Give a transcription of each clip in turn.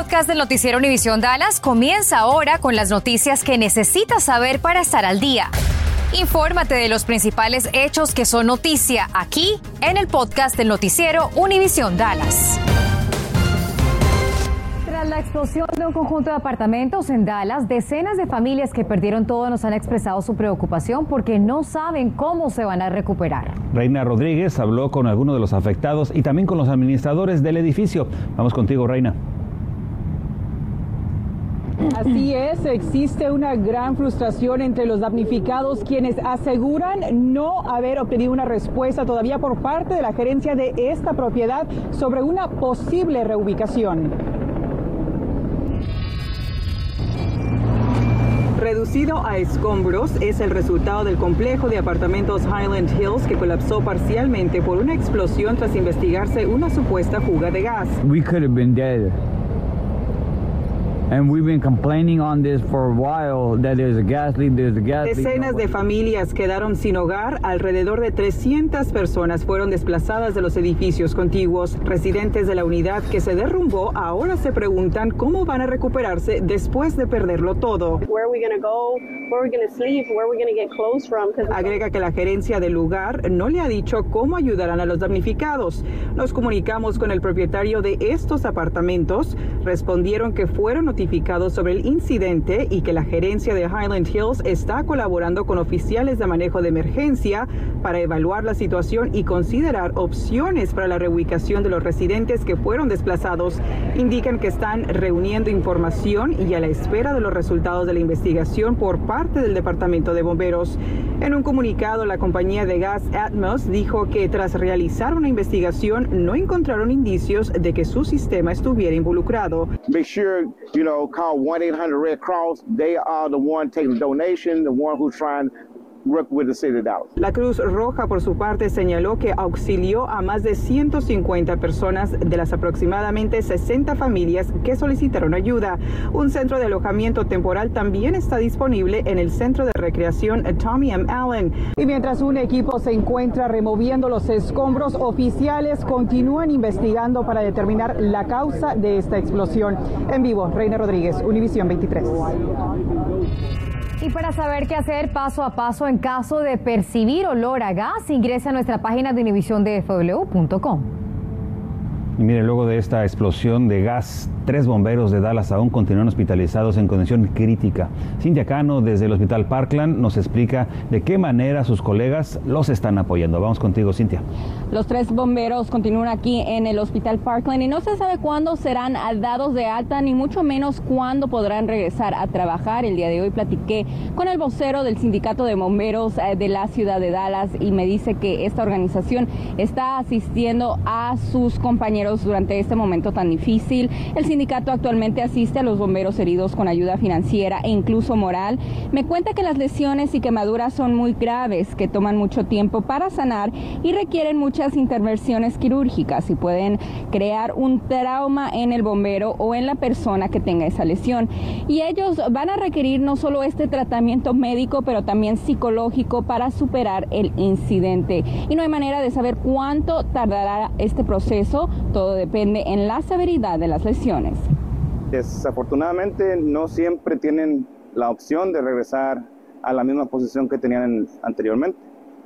podcast del noticiero Univisión Dallas comienza ahora con las noticias que necesitas saber para estar al día. Infórmate de los principales hechos que son noticia aquí en el podcast del noticiero Univisión Dallas. Tras la explosión de un conjunto de apartamentos en Dallas, decenas de familias que perdieron todo nos han expresado su preocupación porque no saben cómo se van a recuperar. Reina Rodríguez habló con algunos de los afectados y también con los administradores del edificio. Vamos contigo, Reina. Así es, existe una gran frustración entre los damnificados quienes aseguran no haber obtenido una respuesta todavía por parte de la gerencia de esta propiedad sobre una posible reubicación. Reducido a escombros es el resultado del complejo de apartamentos Highland Hills que colapsó parcialmente por una explosión tras investigarse una supuesta fuga de gas. We could have been dead. Decenas de familias quedaron sin hogar. Alrededor de 300 personas fueron desplazadas de los edificios contiguos. Residentes de la unidad que se derrumbó ahora se preguntan cómo van a recuperarse después de perderlo todo. Agrega que la gerencia del lugar no le ha dicho cómo ayudarán a los damnificados. Nos comunicamos con el propietario de estos apartamentos. Respondieron que fueron notificados sobre el incidente y que la gerencia de Highland Hills está colaborando con oficiales de manejo de emergencia para evaluar la situación y considerar opciones para la reubicación de los residentes que fueron desplazados. Indican que están reuniendo información y a la espera de los resultados de la investigación por parte del Departamento de Bomberos. En un comunicado, la compañía de gas Atmos dijo que tras realizar una investigación no encontraron indicios de que su sistema estuviera involucrado. know, call 1 800 Red Cross. They are the one taking the donation, the one who's trying La Cruz Roja, por su parte, señaló que auxilió a más de 150 personas de las aproximadamente 60 familias que solicitaron ayuda. Un centro de alojamiento temporal también está disponible en el centro de recreación Tommy M. Allen. Y mientras un equipo se encuentra removiendo los escombros, oficiales continúan investigando para determinar la causa de esta explosión. En vivo, Reina Rodríguez, Univisión 23. Y para saber qué hacer paso a paso en caso de percibir olor a gas, ingrese a nuestra página de univisiondefw.com. Y mire, luego de esta explosión de gas Tres bomberos de Dallas aún continúan hospitalizados en condición crítica. Cintia Cano desde el Hospital Parkland nos explica de qué manera sus colegas los están apoyando. Vamos contigo, Cintia. Los tres bomberos continúan aquí en el Hospital Parkland y no se sabe cuándo serán dados de alta ni mucho menos cuándo podrán regresar a trabajar. El día de hoy platiqué con el vocero del Sindicato de Bomberos eh, de la ciudad de Dallas y me dice que esta organización está asistiendo a sus compañeros durante este momento tan difícil. El sindicato actualmente asiste a los bomberos heridos con ayuda financiera e incluso moral. Me cuenta que las lesiones y quemaduras son muy graves, que toman mucho tiempo para sanar y requieren muchas intervenciones quirúrgicas y pueden crear un trauma en el bombero o en la persona que tenga esa lesión. Y ellos van a requerir no solo este tratamiento médico, pero también psicológico para superar el incidente. Y no hay manera de saber cuánto tardará este proceso, todo depende en la severidad de las lesiones. Desafortunadamente no siempre tienen la opción de regresar a la misma posición que tenían anteriormente.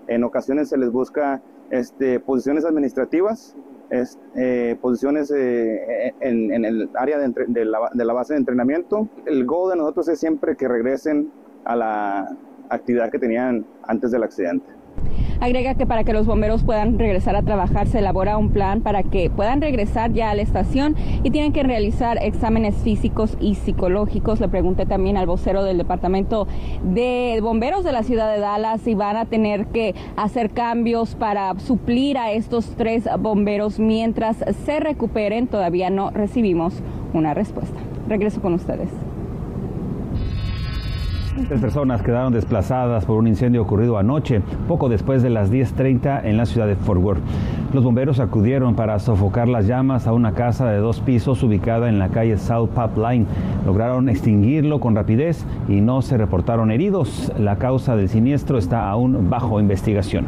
En ocasiones se les busca este, posiciones administrativas, eh, posiciones eh, en, el área de, la, de la base de entrenamiento. El goal de nosotros es siempre que regresen a la actividad que tenían antes del accidente. Agrega que para que los bomberos puedan regresar a trabajar se elabora un plan para que puedan regresar ya a la estación y tienen que realizar exámenes físicos y psicológicos. Le pregunté también al vocero del departamento de bomberos de la ciudad de Dallas si van a tener que hacer cambios para suplir a estos tres bomberos mientras se recuperen. Todavía no recibimos una respuesta. Regreso con ustedes. Tres personas quedaron desplazadas por un incendio ocurrido anoche, poco después de las 10.30 en la ciudad de Fort Worth. Los bomberos acudieron para sofocar las llamas a una casa de dos pisos ubicada en la calle South Line. Lograron extinguirlo con rapidez y no se reportaron heridos. La causa del siniestro está aún bajo investigación.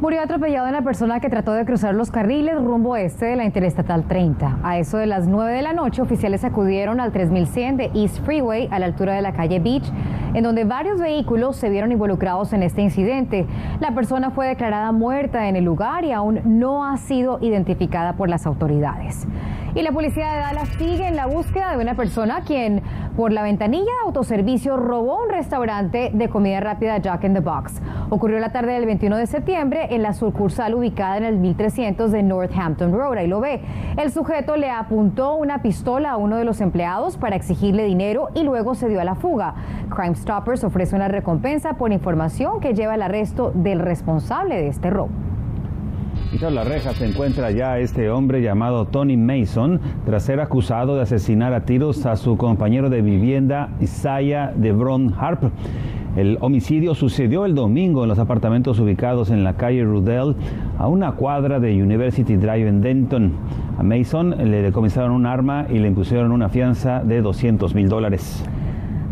Murió atropellado una persona que trató de cruzar los carriles rumbo este de la Interestatal 30. A eso de las 9 de la noche, oficiales acudieron al 3100 de East Freeway a la altura de la calle Beach, en donde varios vehículos se vieron involucrados en este incidente. La persona fue declarada muerta en el lugar y aún no ha sido identificada por las autoridades. Y la policía de Dallas sigue en la búsqueda de una persona quien por la ventanilla de autoservicio robó un restaurante de comida rápida Jack in the Box. Ocurrió la tarde del 21 de septiembre en la sucursal ubicada en el 1300 de Northampton Road. Ahí lo ve. El sujeto le apuntó una pistola a uno de los empleados para exigirle dinero y luego se dio a la fuga. Crime Stoppers ofrece una recompensa por información que lleva al arresto del responsable de este robo. Tras las rejas se encuentra ya este hombre llamado Tony Mason tras ser acusado de asesinar a tiros a su compañero de vivienda Isaiah DeBron Harp. El homicidio sucedió el domingo en los apartamentos ubicados en la calle Rudell, a una cuadra de University Drive en Denton. A Mason le decomisaron un arma y le impusieron una fianza de 200 mil dólares.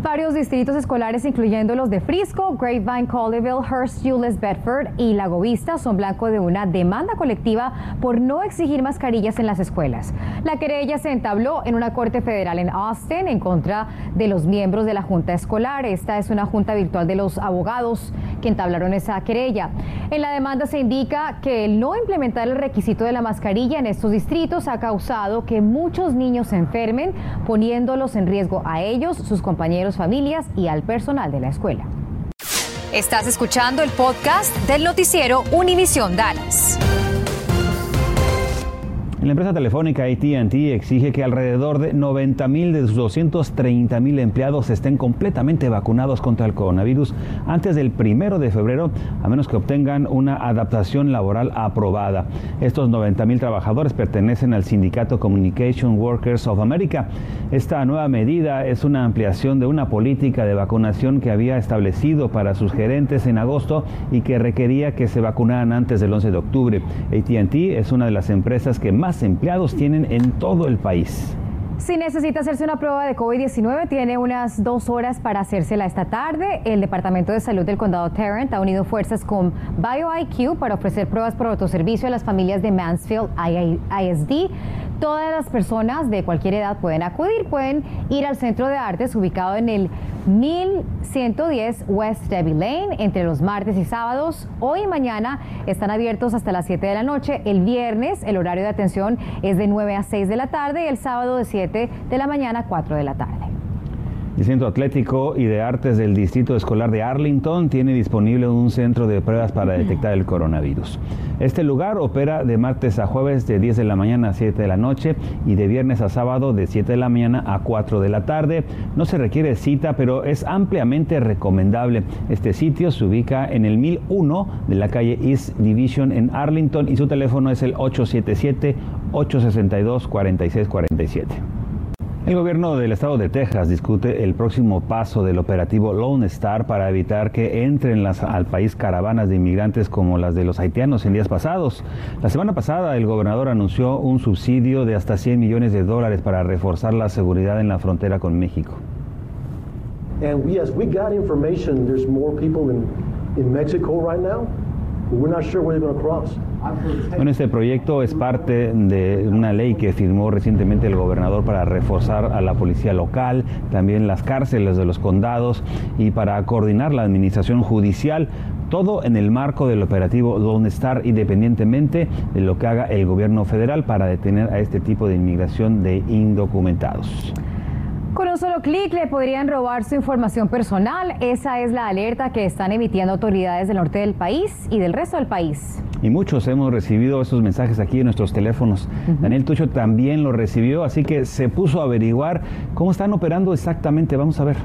Varios distritos escolares, incluyendo los de Frisco, Grapevine, Colleyville, Hearst, Euless, Bedford y Lago Vista, son blanco de una demanda colectiva por no exigir mascarillas en las escuelas. La querella se entabló en una corte federal en Austin en contra de los miembros de la Junta Escolar. Esta es una junta virtual de los abogados que entablaron esa querella. En la demanda se indica que el no implementar el requisito de la mascarilla en estos distritos ha causado que muchos niños se enfermen, poniéndolos en riesgo a ellos, sus compañeros, familias y al personal de la escuela. Estás escuchando el podcast del noticiero Univisión Dallas. La empresa telefónica ATT exige que alrededor de 90 mil de sus 230 mil empleados estén completamente vacunados contra el coronavirus antes del primero de febrero, a menos que obtengan una adaptación laboral aprobada. Estos 90 mil trabajadores pertenecen al sindicato Communication Workers of America. Esta nueva medida es una ampliación de una política de vacunación que había establecido para sus gerentes en agosto y que requería que se vacunaran antes del 11 de octubre. ATT es una de las empresas que empleados tienen en todo el país. Si necesita hacerse una prueba de COVID-19, tiene unas dos horas para hacérsela esta tarde. El Departamento de Salud del Condado Tarrant ha unido fuerzas con BioIQ para ofrecer pruebas por autoservicio a las familias de Mansfield ISD. Todas las personas de cualquier edad pueden acudir, pueden ir al Centro de Artes ubicado en el 1110 West Debbie Lane entre los martes y sábados. Hoy y mañana están abiertos hasta las 7 de la noche. El viernes el horario de atención es de 9 a 6 de la tarde y el sábado de 7 de la mañana a 4 de la tarde. El Centro Atlético y de Artes del Distrito Escolar de Arlington tiene disponible un centro de pruebas para detectar el coronavirus. Este lugar opera de martes a jueves de 10 de la mañana a 7 de la noche y de viernes a sábado de 7 de la mañana a 4 de la tarde. No se requiere cita, pero es ampliamente recomendable. Este sitio se ubica en el 1001 de la calle East Division en Arlington y su teléfono es el 877 862 4647. El gobierno del estado de Texas discute el próximo paso del operativo Lone Star para evitar que entren al país caravanas de inmigrantes como las de los haitianos en días pasados. La semana pasada el gobernador anunció un subsidio de hasta 100 millones de dólares para reforzar la seguridad en la frontera con México. And yes, we got information there's more people in, in Mexico right now. Bueno, este proyecto es parte de una ley que firmó recientemente el gobernador para reforzar a la policía local, también las cárceles de los condados y para coordinar la administración judicial. Todo en el marco del operativo Lone Star, independientemente de lo que haga el gobierno federal para detener a este tipo de inmigración de indocumentados. Con un solo clic le podrían robar su información personal. Esa es la alerta que están emitiendo autoridades del norte del país y del resto del país. Y muchos hemos recibido esos mensajes aquí en nuestros teléfonos. Daniel Tucho también lo recibió, así que se puso a averiguar cómo están operando exactamente. Vamos a ver.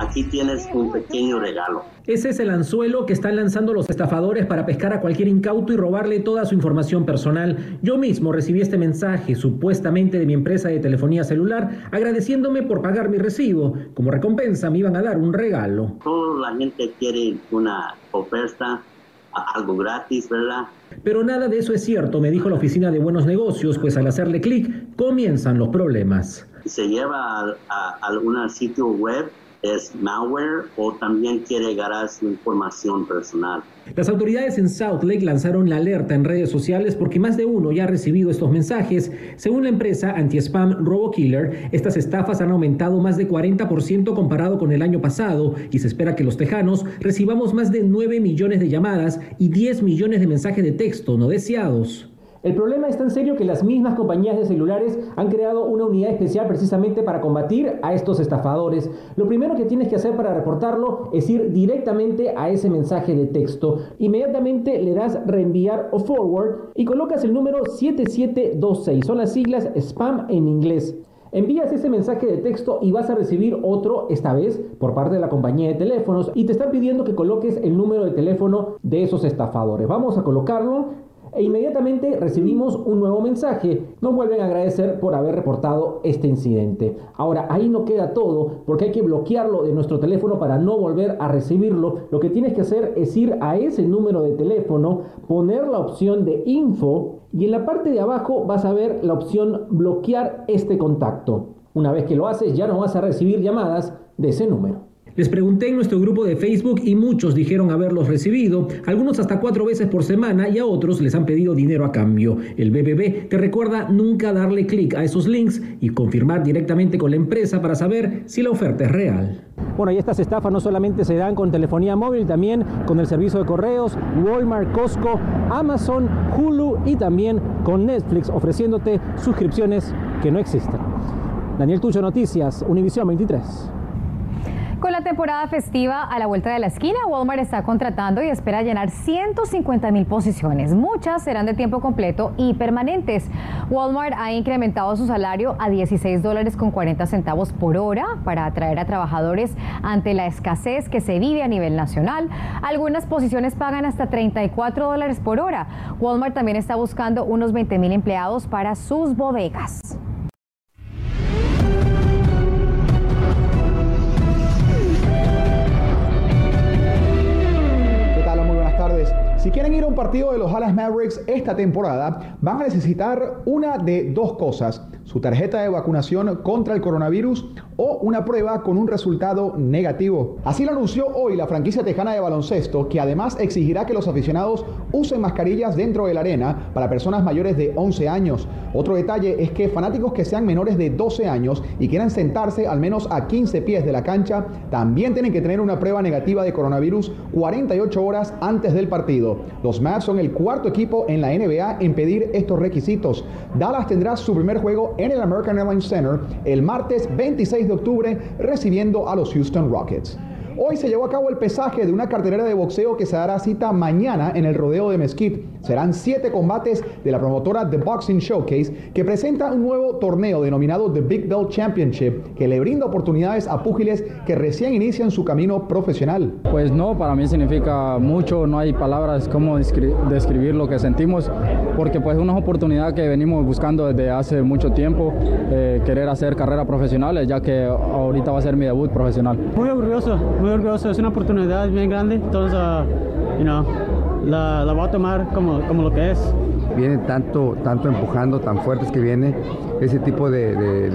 Aquí tienes un pequeño regalo. Ese es el anzuelo que están lanzando los estafadores para pescar a cualquier incauto y robarle toda su información personal. Yo mismo recibí este mensaje, supuestamente de mi empresa de telefonía celular, agradeciéndome por pagar mi recibo. Como recompensa me iban a dar un regalo. Toda la gente quiere una oferta, algo gratis, ¿verdad? Pero nada de eso es cierto, me dijo la oficina de buenos negocios, pues al hacerle clic comienzan los problemas. Se lleva a, a algún sitio web es malware o también quiere llegar su información personal. Las autoridades en South Lake lanzaron la alerta en redes sociales porque más de uno ya ha recibido estos mensajes. Según la empresa anti-spam RoboKiller, estas estafas han aumentado más de 40% comparado con el año pasado y se espera que los tejanos recibamos más de 9 millones de llamadas y 10 millones de mensajes de texto no deseados. El problema es tan serio que las mismas compañías de celulares han creado una unidad especial precisamente para combatir a estos estafadores. Lo primero que tienes que hacer para reportarlo es ir directamente a ese mensaje de texto. Inmediatamente le das reenviar o forward y colocas el número 7726. Son las siglas spam en inglés. Envías ese mensaje de texto y vas a recibir otro, esta vez por parte de la compañía de teléfonos, y te están pidiendo que coloques el número de teléfono de esos estafadores. Vamos a colocarlo e inmediatamente recibimos un nuevo mensaje. Nos vuelven a agradecer por haber reportado este incidente. Ahora, ahí no queda todo porque hay que bloquearlo de nuestro teléfono para no volver a recibirlo. Lo que tienes que hacer es ir a ese número de teléfono, poner la opción de info y en la parte de abajo vas a ver la opción bloquear este contacto. Una vez que lo haces ya no vas a recibir llamadas de ese número. Les pregunté en nuestro grupo de Facebook y muchos dijeron haberlos recibido, algunos hasta cuatro veces por semana y a otros les han pedido dinero a cambio. El BBB te recuerda nunca darle clic a esos links y confirmar directamente con la empresa para saber si la oferta es real. Bueno, y estas estafas no solamente se dan con telefonía móvil, también con el servicio de correos, Walmart, Costco, Amazon, Hulu y también con Netflix ofreciéndote suscripciones que no existen. Daniel Tucho Noticias, Univisión 23. Con la temporada festiva a la vuelta de la esquina, Walmart está contratando y espera llenar 150 mil posiciones. Muchas serán de tiempo completo y permanentes. Walmart ha incrementado su salario a 16 dólares con 40 centavos por hora para atraer a trabajadores ante la escasez que se vive a nivel nacional. Algunas posiciones pagan hasta 34 dólares por hora. Walmart también está buscando unos 20 mil empleados para sus bodegas. Si quieren ir a un partido de los Dallas Mavericks esta temporada, van a necesitar una de dos cosas su tarjeta de vacunación contra el coronavirus o una prueba con un resultado negativo. Así lo anunció hoy la franquicia tejana de baloncesto, que además exigirá que los aficionados usen mascarillas dentro de la arena para personas mayores de 11 años. Otro detalle es que fanáticos que sean menores de 12 años y quieran sentarse al menos a 15 pies de la cancha, también tienen que tener una prueba negativa de coronavirus 48 horas antes del partido. Los Mavs son el cuarto equipo en la NBA en pedir estos requisitos. Dallas tendrá su primer juego en el American Airlines Center el martes 26 de octubre recibiendo a los Houston Rockets. Hoy se llevó a cabo el pesaje de una cartelera de boxeo que se dará cita mañana en el rodeo de Mesquite. Serán siete combates de la promotora The Boxing Showcase que presenta un nuevo torneo denominado The Big Belt Championship que le brinda oportunidades a púgiles que recién inician su camino profesional. Pues no, para mí significa mucho, no hay palabras como describir lo que sentimos porque pues es una oportunidad que venimos buscando desde hace mucho tiempo, eh, querer hacer carrera profesional, ya que ahorita va a ser mi debut profesional. Muy orgulloso, muy orgulloso, es una oportunidad bien grande, entonces, uh, you know, la, la voy a tomar como, como lo que es. Viene tanto, tanto empujando, tan fuertes que viene ese tipo de, de,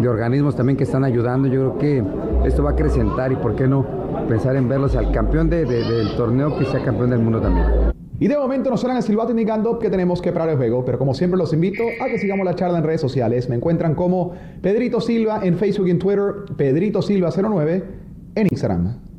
de, organismos también que están ayudando. Yo creo que esto va a acrecentar y por qué no pensar en verlos al campeón del torneo que sea campeón del mundo también. Y de momento nos suenan el silbato indicando que tenemos que parar el juego, pero como siempre los invito a que sigamos la charla en redes sociales. Me encuentran como Pedrito Silva en Facebook y en Twitter, Pedrito Silva 09 en Instagram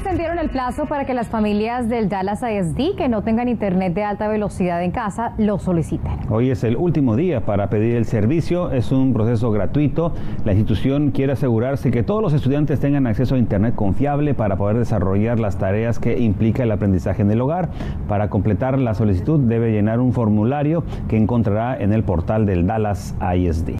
extendieron el plazo para que las familias del Dallas ISD que no tengan internet de alta velocidad en casa lo soliciten. Hoy es el último día para pedir el servicio. Es un proceso gratuito. La institución quiere asegurarse que todos los estudiantes tengan acceso a internet confiable para poder desarrollar las tareas que implica el aprendizaje en el hogar. Para completar la solicitud debe llenar un formulario que encontrará en el portal del Dallas ISD.